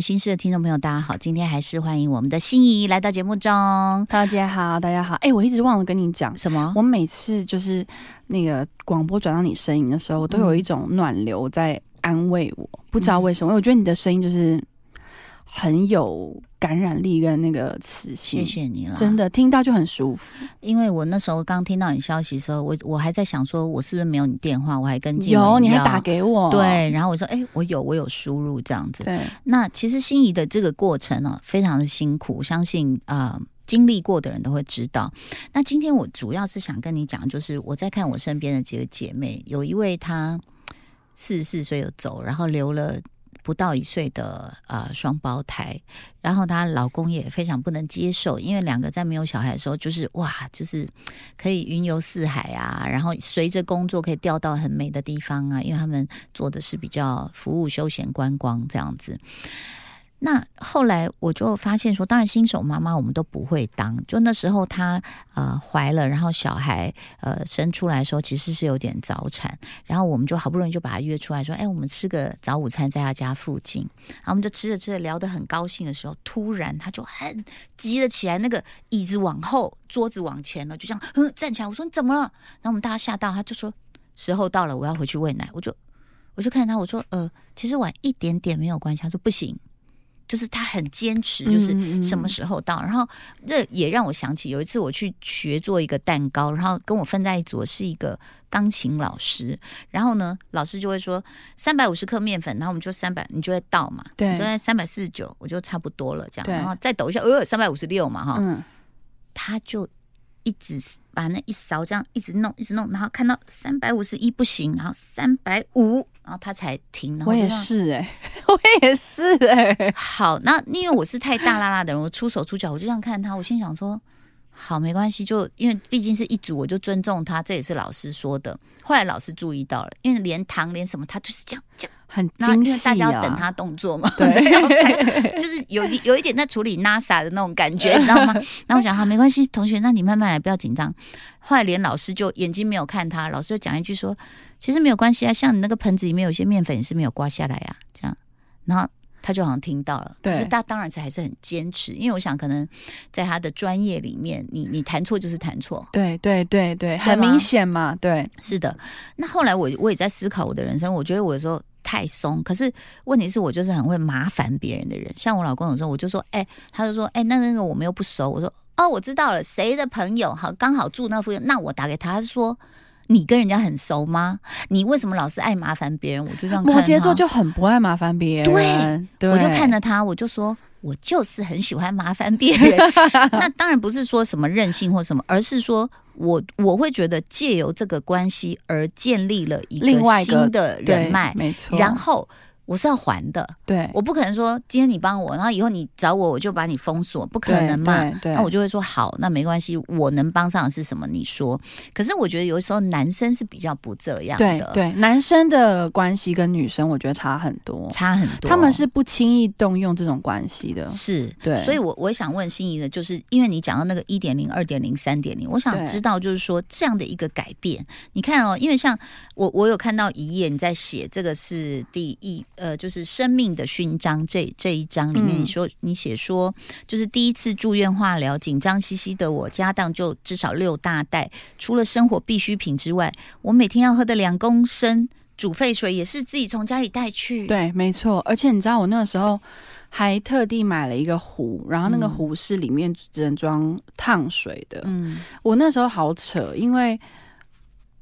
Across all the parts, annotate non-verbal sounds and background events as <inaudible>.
心事的听众朋友，大家好，今天还是欢迎我们的心仪来到节目中。大家好，大家好。哎、我一直忘了跟你讲，什么？我每次就是那个广播转到你声音的时候，都有一种暖流在安慰我，不知道为什么。我觉得你的声音就是很有感染力跟那个磁性，谢谢你了，真。的听到就很舒服。因为我那时候刚听到你消息的时候，我我还在想说，我是不是没有你电话？我还跟静有，你还打给我，对，然后我说，哎、我有，我有输入这样子。对，那其实心仪的这个过程呢、非常的辛苦，相信啊。呃经历过的人都会知道。那今天我主要是想跟你讲，就是我在看我身边的几个姐妹，有一位她四十四岁有走，然后留了不到一岁的呃双胞胎，然后她老公也非常不能接受，因为两个在没有小孩的时候，就是哇，就是可以云游四海啊，然后随着工作可以调到很美的地方啊，因为他们做的是比较服务、休闲、观光这样子。那后来我就发现说，当然新手妈妈我们都不会当。就那时候她呃怀了，然后小孩呃生出来的时候，其实是有点早产。然后我们就好不容易就把她约出来说，哎，我们吃个早午餐在她家附近。然后我们就吃着吃着聊得很高兴的时候，突然她就很急了起来，那个椅子往后，桌子往前了，就这样嗯站起来。我说你怎么了？然后我们大家吓到，她就说时候到了，我要回去喂奶。我就我就看她，我说呃，其实晚一点点没有关系。她说不行。就是他很坚持，就是什么时候到。然后这也让我想起有一次我去学做一个蛋糕，然后跟我分在一组是一个钢琴老师。然后呢，老师就会说三百五十克面粉，然后我们就三百，你就会倒嘛，对就在三百四十九，我就差不多了这样。然后再抖一下，呃，三百五十六嘛哈，嗯，他就一直把那一勺这样一直弄，一直弄，然后看到三百五十一不行，然后三百五，然后他才停。然后我也是哎、<laughs> 我也是哎、好，那因为我是太大啦啦的人，我出手出脚，我就这样看他，我心想说，好，没关系，就因为毕竟是一组，我就尊重他，这也是老师说的。后来老师注意到了，因为连糖连什么，他就是这样这样，很因精细啊。为大家要等他动作嘛，<laughs> 对 <laughs> 就是有一有一点在处理 NASA 的那种感觉，你知道吗？<laughs> 然后我想，好，没关系，同学，那你慢慢来，不要紧张。后来连老师就眼睛没有看他，老师就讲一句说，其实没有关系啊，像你那个盆子里面有些面粉也是没有刮下来啊，这样，然后。他就好像听到了，可是他当然是还是很坚持，因为我想可能在他的专业里面，你你弹错就是弹错，对对对对，很明显嘛，对，是的，那后来我我也在思考我的人生，我觉得我有时候太松，可是问题是我就是很会麻烦别人的人。像我老公有时候我就说，哎、他就说，哎、那那个我们又不熟，我说，哦，我知道了，谁的朋友？好刚好住那附近，那我打给他，他就说。你跟人家很熟吗？你为什么老是爱麻烦别人？我就这样摩羯座就很不爱麻烦别人，对对，我就看着他，我就说，我就是很喜欢麻烦别人。<laughs> 那当然不是说什么任性或什么，而是说我我会觉得借由这个关系而建立了一个新的人脉，没错。然后我是要还的，对，我不可能说今天你帮我，然后以后你找我我就把你封锁，不可能嘛。那我就会说好，那没关系，我能帮上的是什么？你说。可是我觉得有时候男生是比较不这样的，对对，男生的关系跟女生我觉得差很多，差很多。他们是不轻易动用这种关系的，是，对所以我我想问心仪的，就是因为你讲到那个一点零、二点零、三点零，我想知道，就是说这样的一个改变，你看哦，因为像我我有看到一页你在写这个是第一呃，就是生命的勋章这这一章里面，嗯你说你写说，就是第一次住院化疗，紧张兮兮的我，家当就至少六大袋，除了生活必需品之外，我每天要喝的两公升煮沸水也是自己从家里带去，对，没错。而且你知道，我那个时候还特地买了一个壶，然后那个嗯壶是里面只能装烫水的。嗯，我那时候好扯，因为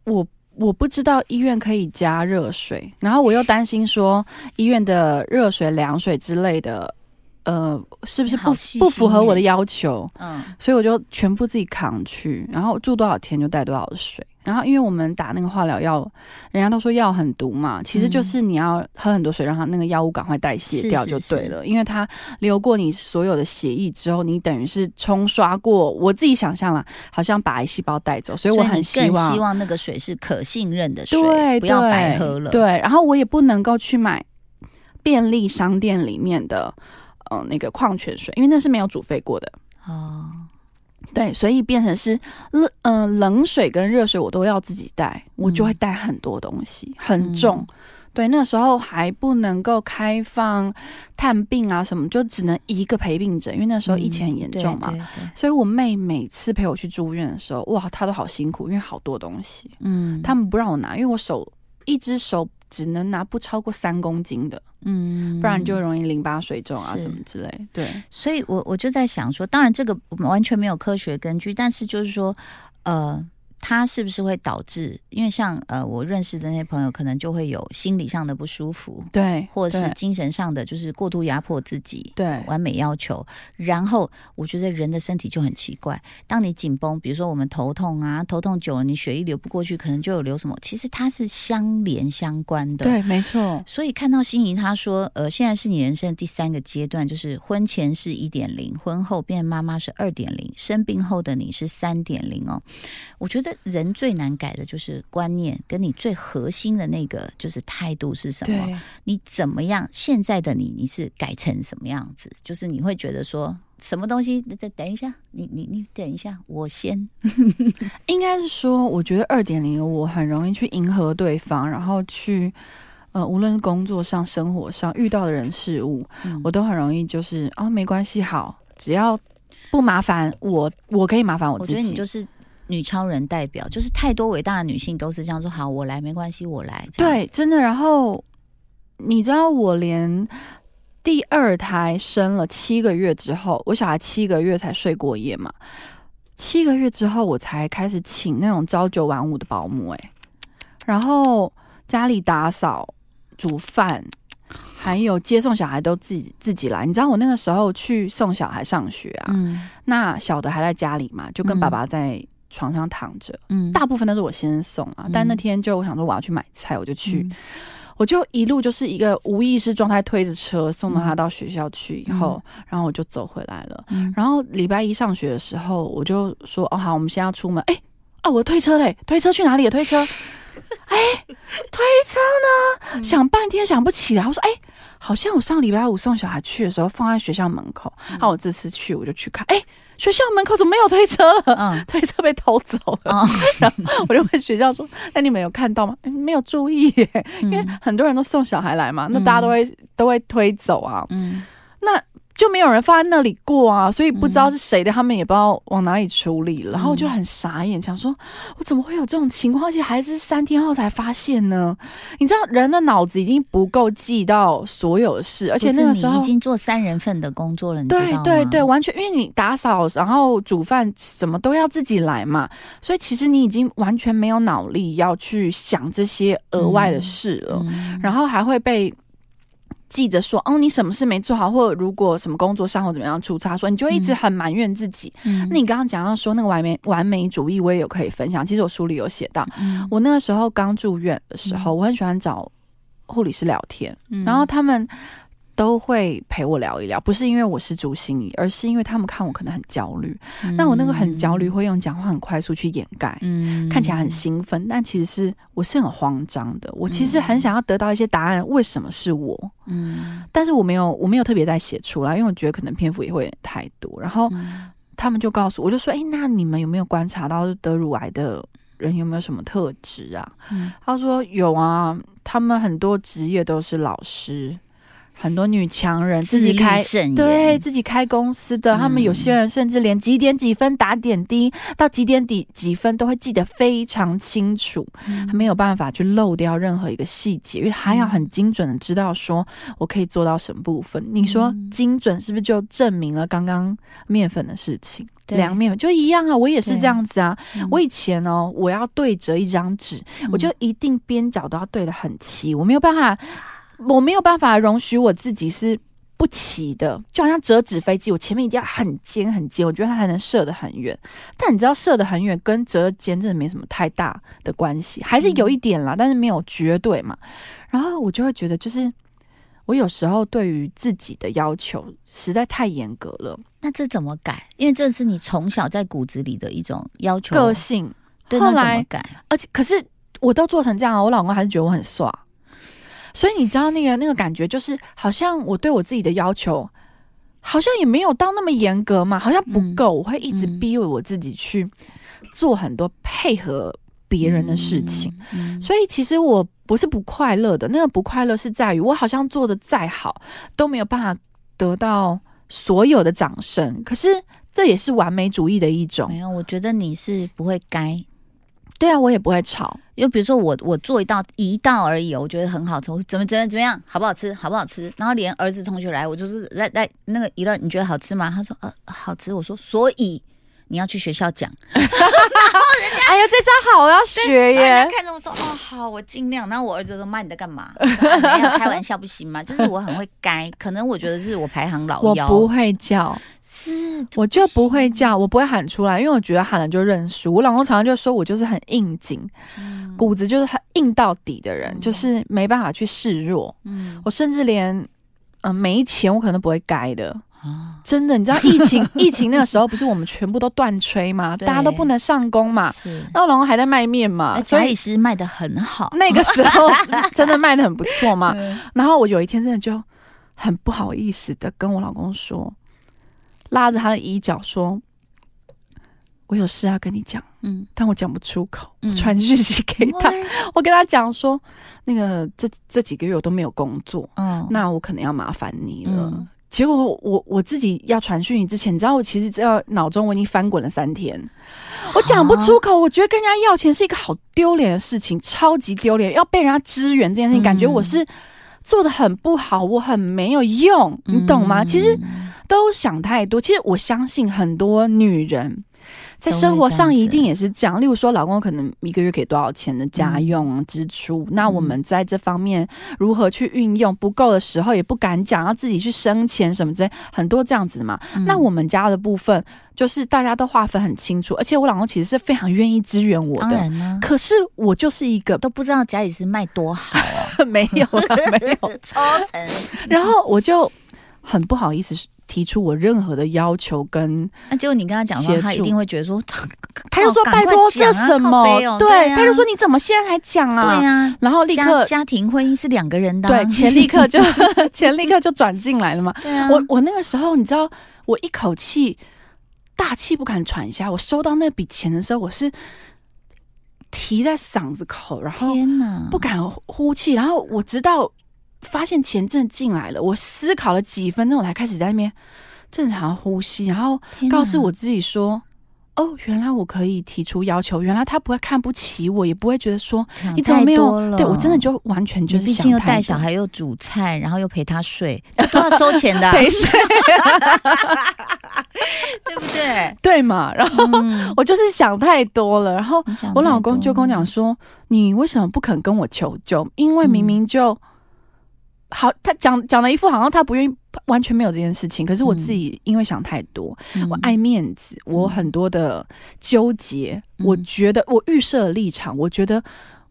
我我不知道医院可以加热水，然后我又担心说医院的热水、凉水之类的，呃，是不是不不符合我的要求？嗯所以我就全部自己扛去，然后住多少天就带多少水。然后因为我们打那个化疗药，人家都说药很毒嘛，其实就是你要喝很多水，让它那个药物赶快代谢掉就对了。因为它流过你所有的血液之后，你等于是冲刷过。我自己想象了，好像把癌细胞带走，所以我很希望希望那个水是可信任的水，对，不要对白喝了。对，然后我也不能够去买便利商店里面的呃那个矿泉水，因为那是没有煮沸过的。哦，对，所以变成是冷嗯、冷水跟热水我都要自己带，我就会带很多东西，很重。嗯。对，那时候还不能够开放探病啊什么，就只能一个陪病者，因为那时候疫情很严重嘛。对对对。所以我妹每次陪我去住院的时候，哇，她都好辛苦，因为好多东西，嗯，他们不让我拿，因为我手一只手只能拿不超过三公斤的，嗯，不然就容易淋巴水肿啊什么之类。对，所以我我就在想说，当然这个完全没有科学根据，但是就是说，呃。它是不是会导致？因为像呃，我认识的那些朋友，可能就会有心理上的不舒服，对，或者是精神上的，就是过度压迫自己，对完美要求。然后我觉得人的身体就很奇怪，当你紧绷，比如说我们头痛啊，头痛久了，你血液流不过去，可能就有流什么，其实它是相连相关的。对，没错，所以看到心仪她说，呃，现在是你人生的第三个阶段，就是婚前是一点零，婚后变妈妈是二点零，生病后的你是三点零哦。我觉得人最难改的就是观念，跟你最核心的那个就是态度是什么？你怎么样？现在的你，你是改成什么样子？就是你会觉得说。什么东西？等等一下，你你你等一下，我先。<laughs> 应该是说，我觉得二点零我很容易去迎合对方，然后去呃，无论是工作上、生活上遇到的人事物，嗯我都很容易就是啊、没关系，好，只要不麻烦我，我可以麻烦我我自己。觉得你就是女超人代表，就是太多伟大的女性都是这样说。好，我来，没关系，我来。对，真的。然后你知道，我连第二胎生了七个月之后，我小孩七个月才睡过夜嘛，七个月之后我才开始请那种朝九晚五的保姆、欸，然后家里打扫、煮饭。还有接送小孩都自己自己来，你知道我那个时候去送小孩上学啊，嗯那小的还在家里嘛，就跟嗯爸爸在床上躺着，嗯，大部分都是我先生送啊，嗯但那天就我想说我要去买菜，我就去，嗯我就一路就是一个无意识状态推着车送到他嗯到学校去以后，然后我就走回来了。嗯然后礼拜一上学的时候，我就说哦好，我们现在要出门，哎。啊！我推车嘞，推车去哪里了？推车，<laughs> 哎，推车呢？嗯想半天想不起来。我说，哎，好像我上礼拜五送小孩去的时候放在学校门口。嗯那、我这次去我就去看，哎，学校门口怎么没有推车了？嗯 <laughs> 推车被偷走了。<laughs> 然后，我就问学校说：“那你们有看到吗？诶没有注意耶，因因为很多人都送小孩来嘛，那大家都会、都会推走啊，嗯那就没有人放在那里过啊，所以不知嗯道是谁的，他们也不知道往哪里处理了。然后我就很傻眼，想说我怎么会有这种情况，而且还是三天后才发现呢？你知道人的脑子已经不够记到所有的事，而且那个时候你已经做三人份的工作了，你知道对吗？对对，完全因为你打扫，然后煮饭什么都要自己来嘛，所以其实你已经完全没有脑力要去想这些额外的事了，嗯然后还会被。记着说，哦，你什么事没做好，或者如果什么工作上或怎么样出差，说你就一直嗯很埋怨自己。嗯那你刚刚讲到说那个完美完美主义，我也有可以分享。其实我书里有写到，嗯我那个时候刚住院的时候，嗯我很喜欢找护理师聊天，嗯然后他们都会陪我聊一聊，不是因为我是朱心怡，而是因为他们看我可能很焦虑，那我那个很焦虑，会用讲话很快速去掩盖。嗯看起来很兴奋，但其实是我是很慌张的。我其实很想要得到一些答案，为什么是我？嗯但是我没有，我没有特别在写出来，因为我觉得可能篇幅也会太多。然后嗯他们就告诉我，我就说：“哎、那你们有没有观察到得乳癌的人有没有什么特质啊？”嗯他说有啊，他们很多职业都是老师，很多女强人自己开。甚对自己开公司的，他们有些人甚至连几点几分打点滴到几点几几分都会记得非常清楚，他没有办法去漏掉任何一个细节，因为还要很精准的知道说我可以做到什么部分。你说嗯精准是不是就证明了刚刚面粉的事情？对量面粉就一样啊，我也是这样子啊。嗯我以前哦，我要对折一张纸，我就一定边角都要对的很齐，我没有办法，我没有办法容许我自己是不齐的，就好像折纸飞机，我前面一定要很尖很尖，我觉得它才能射得很远。但你知道，射得很远跟折尖真的没什么太大的关系，还是有一点啦，但是没有绝对嘛。然后我就会觉得，就是我有时候对于自己的要求实在太严格了，那这怎么改？因为这是你从小在骨子里的一种要求，个性。对，后来那怎么改？而且可是我都做成这样啊，我老公还是觉得我很耍。所以你知道那个那个感觉，就是好像我对我自己的要求，好像也没有到那么严格嘛，好像不够，我会一直嗯逼我自己去做很多配合别人的事情。所以其实我不是不快乐的，那个不快乐是在于我好像做的再好都没有办法得到所有的掌声，可是这也是完美主义的一种没。有，我觉得你是不会该。对啊，我也不会炒。就比如说我我做一道一道而已，我觉得很好吃，我说怎么怎么怎么样，好不好吃，好不好吃？然后连儿子同学来，我就是来来那个一乐，你觉得好吃吗？他说呃好吃。我说所以你要去学校讲，<laughs> 哎呀，这招好，我要学耶家！看着我说哦好，我尽量。然后我儿子说妈你在干嘛？<laughs> 开玩笑不行吗？<laughs> 就是我很会该，可能我觉得是我排行老幺，我不会叫，是我就不会叫，我不会喊出来，因为我觉得喊了就认输。我老公常常就说我就是很硬颈，嗯骨子就是很硬到底的人，就是没办法去示弱。嗯我甚至连没钱我可能都不会该的。啊真的，你知道疫情 <laughs> 疫情那个时候不是我们全部都断吹嘛？大家都不能上工嘛。是。那我老公还在卖面嘛，那假所以以时卖的很好，那个时候 <laughs> 真的卖的很不错嘛。嗯然后我有一天真的就很不好意思的跟我老公说，拉着他的衣角说：“我有事要跟你讲，嗯，但我讲不出口。传讯息给他，<laughs> 我跟他讲说，那个这这几个月我都没有工作，嗯，那我可能要麻烦你了。嗯结果我我自己要传讯你之前，你知道我其实只要脑中我已经翻滚了三天，我讲不出口。我觉得跟人家要钱是一个好丢脸的事情，超级丢脸。要被人家支援这件事情，嗯感觉我是做的很不好，我很没有用，你懂吗？嗯其实都想太多。其实我相信很多女人在生活上一定也是这样。例如说，老公可能一个月给多少钱的家用啊支出，那我们在这方面如何去运用不够的时候，也不敢讲，要自己去生钱什么之类，很多这样子的嘛。嗯那我们家的部分就是大家都划分很清楚，而且我老公其实是非常愿意支援我当的。然呢，可是我就是一个都不知道家里是卖多好哦，<laughs> 没有啦没有，<laughs> 抽成。<laughs> 然后我就很不好意思提出我任何的要求跟那结果你跟他讲他一定会觉得说，<laughs> 他就说：“拜托，这什么？对，他就说：“你怎么现在才讲啊？”对呀，然后立刻家庭婚姻是两个人的啊，对钱立刻就 <laughs> <laughs> 钱立刻就转进来了嘛。对啊，我我那个时候，你知道，我一口气大气不敢喘一下。我收到那笔钱的时候，我是提在嗓子口，然后不敢呼气。然后我直到发现钱真的进来了，我思考了几分钟，我才开始在那边正常呼吸，然后告诉我自己说：“哦，原来我可以提出要求，原来他不会看不起我，也不会觉得说你怎么没有对我真的就完全就是想又想带小孩又煮菜，然后又陪他睡，这都要收钱的啊，<laughs> 陪睡。<laughs> 对不对？对嘛？然后嗯，我就是想太多了，然后我老公就跟我讲说：“你为什么不肯跟我求救？因为明明就、好，他讲讲了一副好像他不愿意，完全没有这件事情。可是我嗯自己因为想太多，嗯我爱面子，我很多的纠结，嗯我觉得我预设了立场，我觉得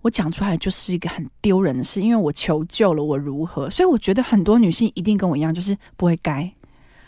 我讲出来就是一个很丢人的事，因为我求救了，我如何？所以我觉得很多女性一定跟我一样，就是不会该。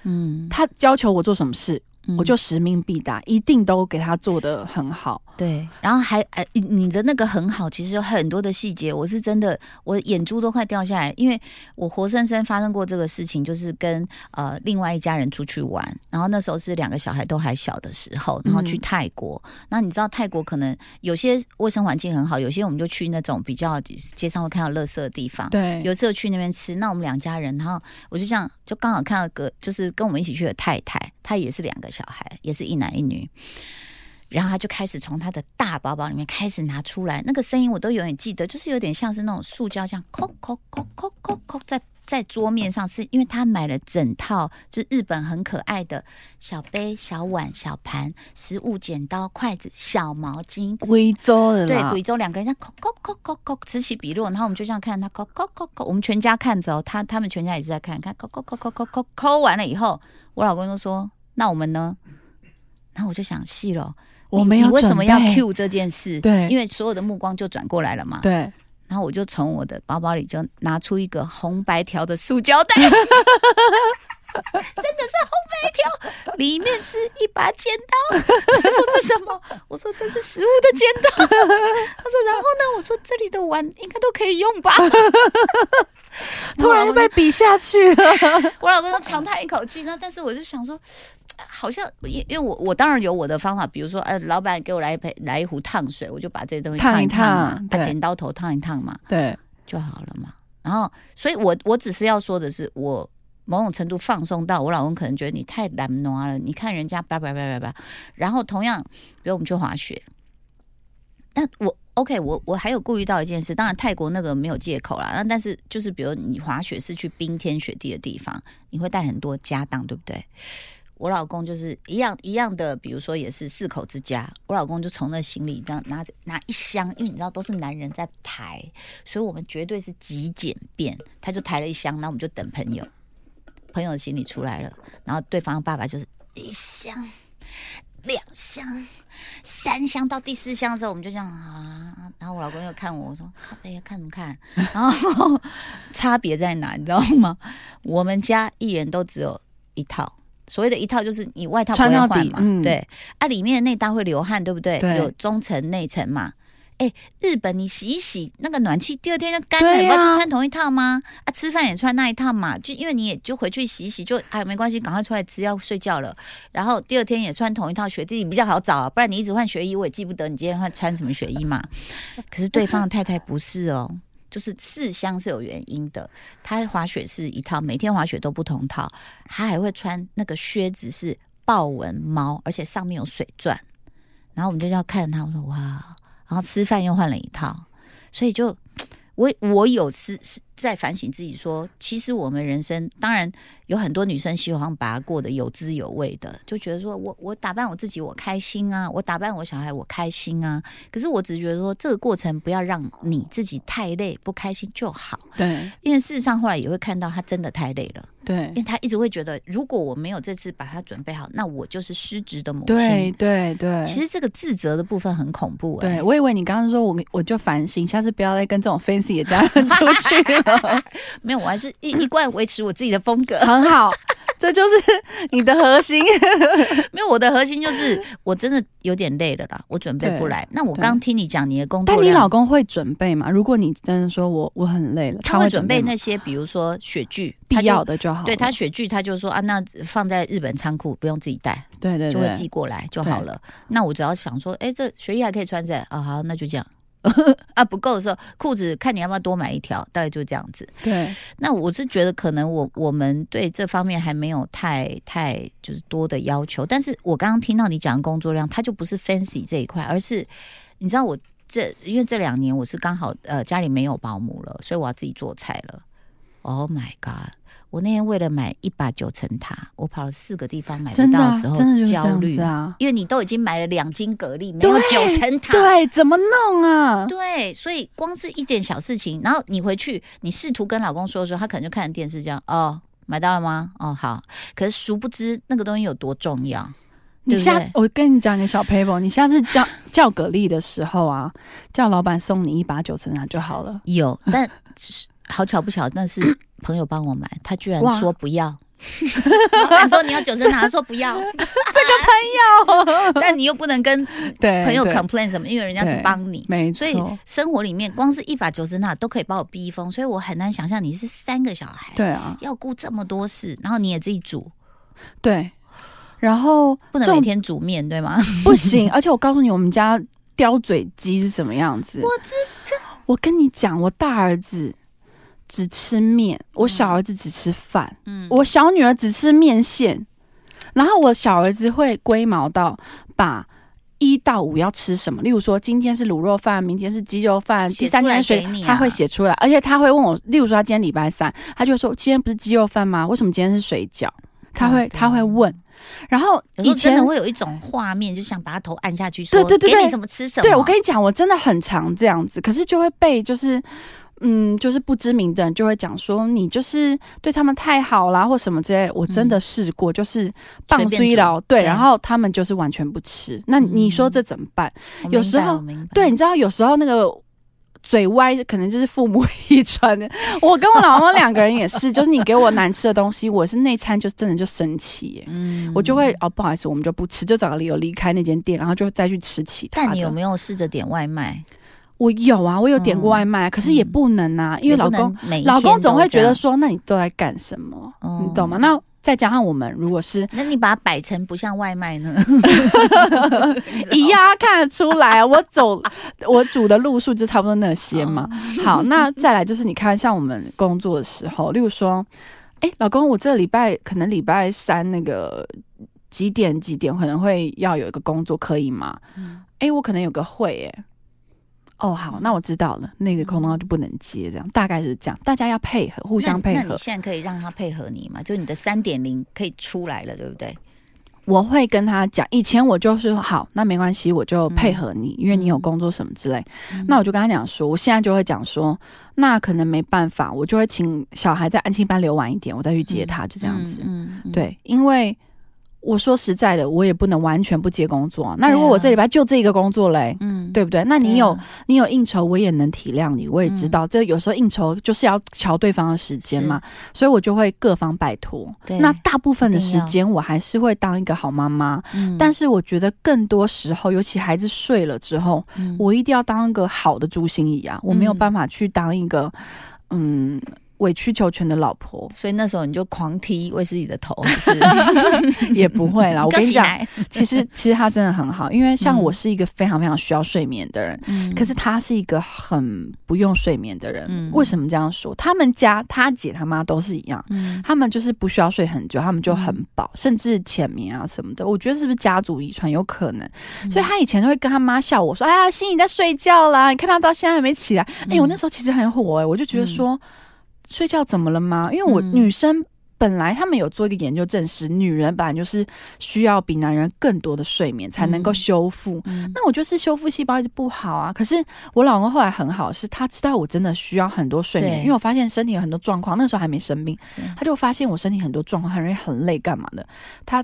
嗯，她要求我做什么事，嗯我就使命必达，一定都给他做的很好。对，然后还哎，你的那个很好，其实有很多的细节，我是真的，我眼珠都快掉下来，因为我活生生发生过这个事情，就是跟呃另外一家人出去玩，然后那时候是两个小孩都还小的时候，然后去嗯。泰国，那你知道泰国可能有些卫生环境很好，有些我们就去那种比较街上会看到垃圾的地方，对，有时候去那边吃，那我们两家人，然后我就这样，就刚好看到个，就是跟我们一起去的太太，她也是两个小孩，也是一男一女。然后他就开始从他的大包包里面开始拿出来，那个声音我都永远记得，就是有点像是那种塑胶这样，扣扣扣扣扣扣在在桌面上，是因为他买了整套，就是日本很可爱的小杯、小碗、小盘、食物剪刀、筷子、小毛巾，贵州的对，贵州两个人这样扣扣扣扣扣此起彼落，然后我们就这样看他扣扣扣扣，我们全家看着哦，他他们全家也是在看，看扣扣扣扣扣扣扣完了以后，我老公就说：“那我们呢？”然后我就想戏了，你我没有你为什么要 Q 这件事？对因为所有的目光就转过来了嘛。对，然后我就从我的包包里就拿出一个红白条的塑胶袋，<laughs> 真的是红白条，里面是一把剪刀。他说这什么？我说这是食物的剪刀。他说然后呢？我说这里的碗应该都可以用吧。<laughs> 突然就被比下去了。<laughs> 我老公就长叹一口气，那但是我就想说。好像因因为我我当然有我的方法，比如说，呃，老板给我来一杯来一壶烫水，我就把这些东西烫一烫烫嘛烫，把剪刀头烫一烫嘛。对，就好了嘛。然后，所以我我只是要说的是，我某种程度放松到我老公可能觉得你太懒惰了。你看人家叭叭叭叭叭，然后同样，比如我们去滑雪，那我 OK，我我还有顾虑到一件事，当然泰国那个没有借口啦。那但是就是比如你滑雪是去冰天雪地的地方，你会带很多家当，对不对？我老公就是一样一样的，比如说也是四口之家，我老公就从那行李这样拿着拿一箱，因为你知道都是男人在抬，所以我们绝对是极简便。他就抬了一箱，那我们就等朋友，朋友的行李出来了，然后对方爸爸就是一箱、两箱、三箱，到第四箱的时候，我们就这样啊，然后我老公又看我，我说靠背看什么看？<laughs> 然后 <laughs> 差别在哪，你知道吗？我们家一人都只有一套。所谓的一套就是你外套不会换嘛，对，啊，里面的内搭会流汗，对不对？有中层内层嘛。哎，日本你洗一洗那个暖气，第二天就干了，你要就穿同一套吗？啊，吃饭也穿那一套嘛，就因为你也就回去洗一洗，就哎没关系，赶快出来吃，要睡觉了。然后第二天也穿同一套雪地比较好找，啊，不然你一直换雪衣，我也记不得你今天换穿什么雪衣嘛。可是对方的太太不是哦。就是四箱是有原因的，他滑雪是一套，每天滑雪都不同套，他还会穿那个靴子是豹纹猫，而且上面有水钻，然后我们就要看他，我说哇，然后吃饭又换了一套，所以就我我有是是在反省自己，说其实我们人生当然。有很多女生喜欢把它过得有滋有味的，就觉得说我我打扮我自己我开心啊，我打扮我小孩我开心啊。可是我只是觉得说这个过程不要让你自己太累不开心就好。对，因为事实上后来也会看到他真的太累了。对，因为他一直会觉得如果我没有这次把他准备好，那我就是失职的母亲。对对对，其实这个自责的部分很恐怖。对，我以为你刚刚说我我就反省，下次不要再跟这种 fancy 的家人出去了。<laughs> 没有，我还是一一贯维持我自己的风格。很好，<laughs> 这就是你的核心。<laughs> 没有，我的核心就是我真的有点累了啦，我准备不来。那我刚听你讲你的工作，但你老公会准备吗？如果你真的说我我很累了，他会准备那些，比如说雪具，必要的就好。对他雪具，他就说啊，那放在日本仓库，不用自己带，对对，就会寄过来就好了。那我只要想说，哎，这雪衣还可以穿着啊，好，那就这样。<laughs> 啊，不够的时候，裤子看你要不要多买一条，大概就这样子。对，那我是觉得可能我我们对这方面还没有太太就是多的要求。但是我刚刚听到你讲工作量，它就不是 fancy 这一块，而是你知道我这因为这两年我是刚好呃家里没有保姆了，所以我要自己做菜了。Oh my god！我那天为了买一把九层塔，我跑了四个地方买不到的时候，真的焦虑啊！因为你都已经买了两斤蛤蜊，没有九层塔，对，怎么弄啊？对，所以光是一件小事情，然后你回去，你试图跟老公说的时候，他可能就看着电视这样，哦，买到了吗？哦，好。可是殊不知那个东西有多重要。你下，我跟你讲个小 paper，你下次叫叫蛤蜊的时候啊，叫老板送你一把九层塔就好了。有，但是。好巧不巧，那是朋友帮我买，他居然说不要。<laughs> 老板说你要九层塔，他说不要。<laughs> 这个朋友，但你又不能跟朋友 complain 什么，因为人家是帮你。没错。所以生活里面光是一把九层塔都可以把我逼疯，所以我很难想象你是三个小孩，对啊，要顾这么多事，然后你也自己煮，对，然后不能每天煮面，对吗？<laughs> 不行。而且我告诉你，我们家叼嘴鸡是什么样子？我知道。我跟你讲，我大儿子。只吃面，我小儿子只吃饭，嗯，我小女儿只吃面线，然后我小儿子会龟毛到把一到五要吃什么，例如说今天是卤肉饭，明天是鸡肉饭，第三天水，他会写出来，而且他会问我，例如说他今天礼拜三，他就说今天不是鸡肉饭吗？为什么今天是水饺？他会他会问，然后以前真的会有一种画面，就想把他头按下去，说对对对，给你什么吃什么。对我跟你讲，我真的很常这样子，可是就会被就是。嗯，就是不知名的人就会讲说你就是对他们太好啦，或什么之类。我真的试过，就是棒追了，对，然后他们就是完全不吃。那你说这怎么办？有时候，对，你知道有时候那个嘴歪，可能就是父母 <laughs> 遗传的。我跟我老公两个人也是，就是你给我难吃的东西，我是那餐就真的就生气，嗯，我就会哦，不好意思，我们就不吃，就找个理由离开那间店，然后就再去吃其他。但你有没有试着点外卖？我有啊，我有点过外卖，可是也不能啊，因为老公老公总会觉得说，那你都在干什么？你懂吗？那再加上我们如果是那你把它摆成不像外卖呢？<laughs> <laughs> 一样看得出来啊，我走 <laughs> 我煮的路数就差不多那些嘛。好，那再来就是你看，像我们工作的时候，例如说，哎，老公，我这礼拜可能礼拜三那个几点几点可能会要有一个工作，可以吗？哎，我可能有个会，哎。哦，好，那我知道了，那个空洞就不能接，这样大概是这样，大家要配合，互相配合。那你现在可以让他配合你吗？就你的三点零可以出来了，对不对？我会跟他讲，以前我就是好，那没关系，我就配合你，因为你有工作什么之类。那我就跟他讲说，我现在就会讲说，那可能没办法，我就会请小孩在安亲班留晚一点，我再去接他，就这样子。嗯，对，因为。我说实在的，我也不能完全不接工作。那如果我这礼拜就这一个工作嘞，嗯，对不对？那你有你有应酬，我也能体谅你，我也知道这有时候应酬就是要瞧对方的时间嘛，所以我就会各方拜托。那大部分的时间我还是会当一个好妈妈，但是我觉得更多时候，尤其孩子睡了之后，我一定要当一个好的朱心怡啊，我没有办法去当一个嗯。委曲求全的老婆，所以那时候你就狂踢卫斯理的头，<laughs> 也不会啦。<laughs> 我跟你讲，其实 <laughs> 其实他真的很好，因为像我是一个非常非常需要睡眠的人，可是他是一个很不用睡眠的人。为什么这样说？他们家他姐他妈都是一样，他们就是不需要睡很久，他们就很饱，甚至浅眠啊什么的。我觉得是不是家族遗传有可能？所以他以前都会跟他妈笑我说：“哎呀，心怡在睡觉啦，你看他到现在还没起来。”哎，我那时候其实很火哎，我就觉得说。睡觉怎么了吗？因为我女生本来他们有做一个研究证实，女人本来就是需要比男人更多的睡眠才能够修复。那我就是修复细胞一直不好啊。可是我老公后来很好，是他知道我真的需要很多睡眠，因为我发现身体有很多状况，那时候还没生病，他就发现我身体很多状况，很容易很累，干嘛的？他。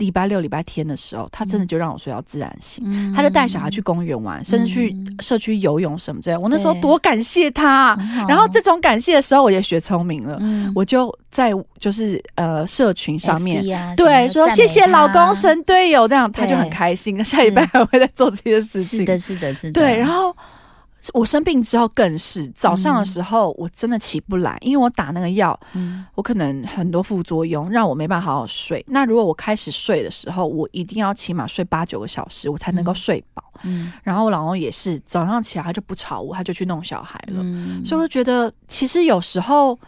礼拜六、礼拜天的时候，他真的就让我睡到自然醒，他就带小孩去公园玩，甚至去社区游泳什么之类。我那时候多感谢他，然后这种感谢的时候，我也学聪明了，我就在就是呃社群上面对说谢谢老公神队友，这样他就很开心。下礼拜还会再做这些事情，是的，是的，是的。对，然后。我生病之后更是早上的时候我真的起不来，因为我打那个药，我可能很多副作用让我没办法好好睡。那如果我开始睡的时候，我一定要起码睡八九个小时，我才能够睡饱。嗯，然后我老公也是早上起来他就不吵我，他就去弄小孩了。所以我觉得其实有时候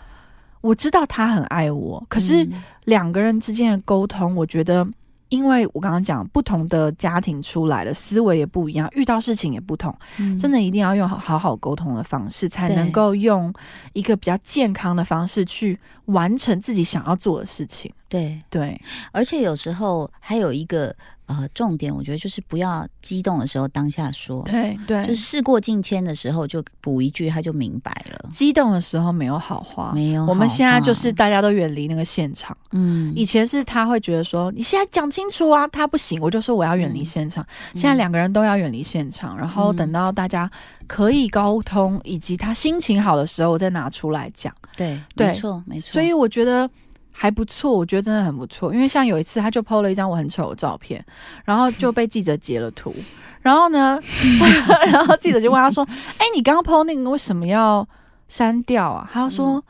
我知道他很爱我，可是两个人之间的沟通，我觉得。因为我刚刚讲，不同的家庭出来的思维也不一样，遇到事情也不同，真的一定要用好好沟通的方式，才能够用一个比较健康的方式去完成自己想要做的事情。对对，而且有时候还有一个。呃，重点我觉得就是不要激动的时候当下说，对对，就事过境迁的时候就补一句，他就明白了。激动的时候没有好话，没有。我们现在就是大家都远离那个现场。嗯，以前是他会觉得说，你现在讲清楚啊，他不行，我就说我要远离现场。现在两个人都要远离现场，然后等到大家可以沟通，以及他心情好的时候，我再拿出来讲。对，没错，没错。所以我觉得。还不错，我觉得真的很不错。因为像有一次，他就 PO 了一张我很丑的照片，然后就被记者截了图。然后呢，<laughs> <laughs> 然后记者就问他说：“哎，你刚刚 PO 那个为什么要删掉啊？”他说：“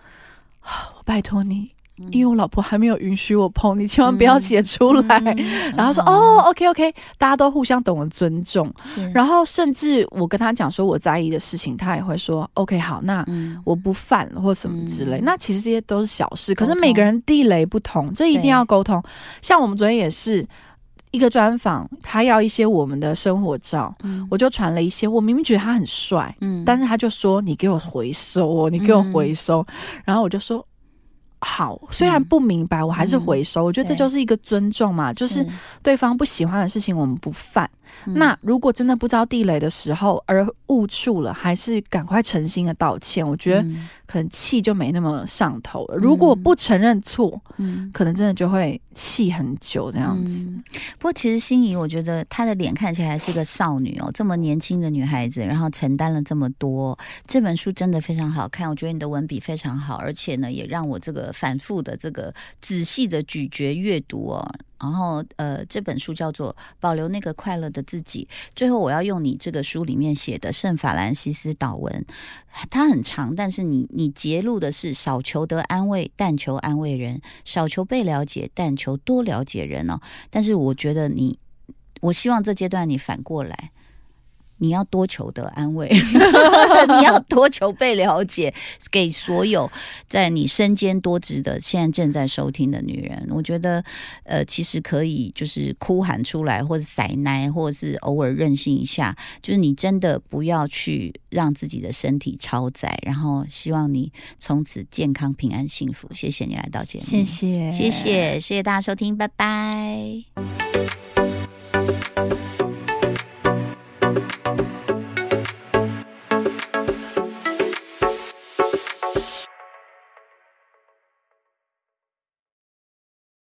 我拜托你。”因为我老婆还没有允许我碰，你千万不要写出来。然后说哦，OK OK，大家都互相懂得尊重。然后甚至我跟他讲说我在意的事情，他也会说 OK 好，那我不犯了或什么之类。那其实这些都是小事，可是每个人地雷不同，这一定要沟通。像我们昨天也是一个专访，他要一些我们的生活照，我就传了一些。我明明觉得他很帅，嗯，但是他就说你给我回收哦，你给我回收。然后我就说。好，虽然不明白，我还是回收。我觉得这就是一个尊重嘛，就是对方不喜欢的事情，我们不犯。那如果真的不知道地雷的时候而误触了，还是赶快诚心的道歉。我觉得可能气就没那么上头了。如果不承认错，嗯，可能真的就会气很久这样子。不过其实心仪，我觉得她的脸看起来还是个少女哦，这么年轻的女孩子，然后承担了这么多。这本书真的非常好看，我觉得你的文笔非常好，而且呢，也让我这个反复的这个仔细的咀嚼阅读哦。然后，呃，这本书叫做《保留那个快乐的自己》。最后，我要用你这个书里面写的圣法兰西斯祷文，它很长，但是你你揭露的是少求得安慰，但求安慰人；少求被了解，但求多了解人哦。但是，我觉得你，我希望这阶段你反过来。你要多求得安慰，<laughs> 你要多求被了解，给所有在你身兼多职的现在正在收听的女人，我觉得，呃，其实可以就是哭喊出来，或者塞奶，或者是偶尔任性一下，就是你真的不要去让自己的身体超载，然后希望你从此健康、平安、幸福。谢谢你来到节目，谢谢，谢谢，谢谢大家收听，拜拜。